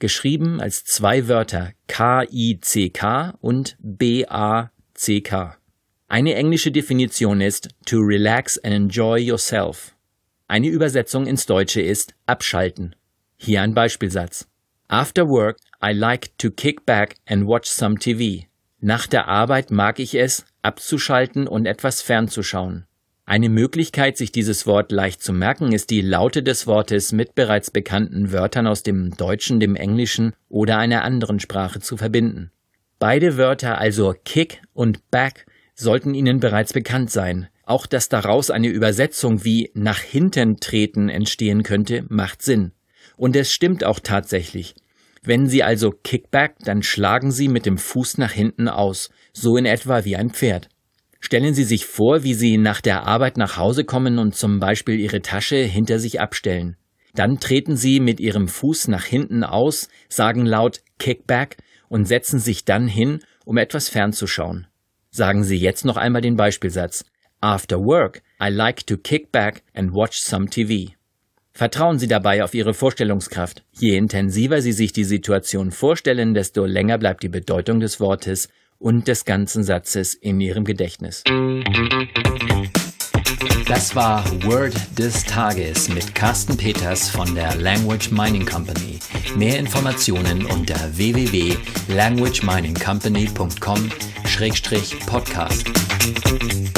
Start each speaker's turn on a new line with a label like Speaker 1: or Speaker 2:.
Speaker 1: geschrieben als zwei Wörter K-I-C-K und B-A-C-K. Eine englische Definition ist to relax and enjoy yourself. Eine Übersetzung ins Deutsche ist abschalten. Hier ein Beispielsatz. After work, I like to kick back and watch some TV. Nach der Arbeit mag ich es, abzuschalten und etwas fernzuschauen. Eine Möglichkeit, sich dieses Wort leicht zu merken, ist die Laute des Wortes mit bereits bekannten Wörtern aus dem Deutschen, dem Englischen oder einer anderen Sprache zu verbinden. Beide Wörter, also kick und back, sollten Ihnen bereits bekannt sein. Auch dass daraus eine Übersetzung wie nach hinten treten entstehen könnte, macht Sinn. Und es stimmt auch tatsächlich. Wenn Sie also Kickback, dann schlagen Sie mit dem Fuß nach hinten aus, so in etwa wie ein Pferd. Stellen Sie sich vor, wie Sie nach der Arbeit nach Hause kommen und zum Beispiel Ihre Tasche hinter sich abstellen. Dann treten Sie mit Ihrem Fuß nach hinten aus, sagen laut Kickback und setzen sich dann hin, um etwas fernzuschauen. Sagen Sie jetzt noch einmal den Beispielsatz. After work, I like to kick back and watch some TV. Vertrauen Sie dabei auf Ihre Vorstellungskraft. Je intensiver Sie sich die Situation vorstellen, desto länger bleibt die Bedeutung des Wortes und des ganzen Satzes in Ihrem Gedächtnis. Das war Word des Tages mit Carsten Peters von der Language Mining Company. Mehr Informationen unter www.languageminingcompany.com-podcast.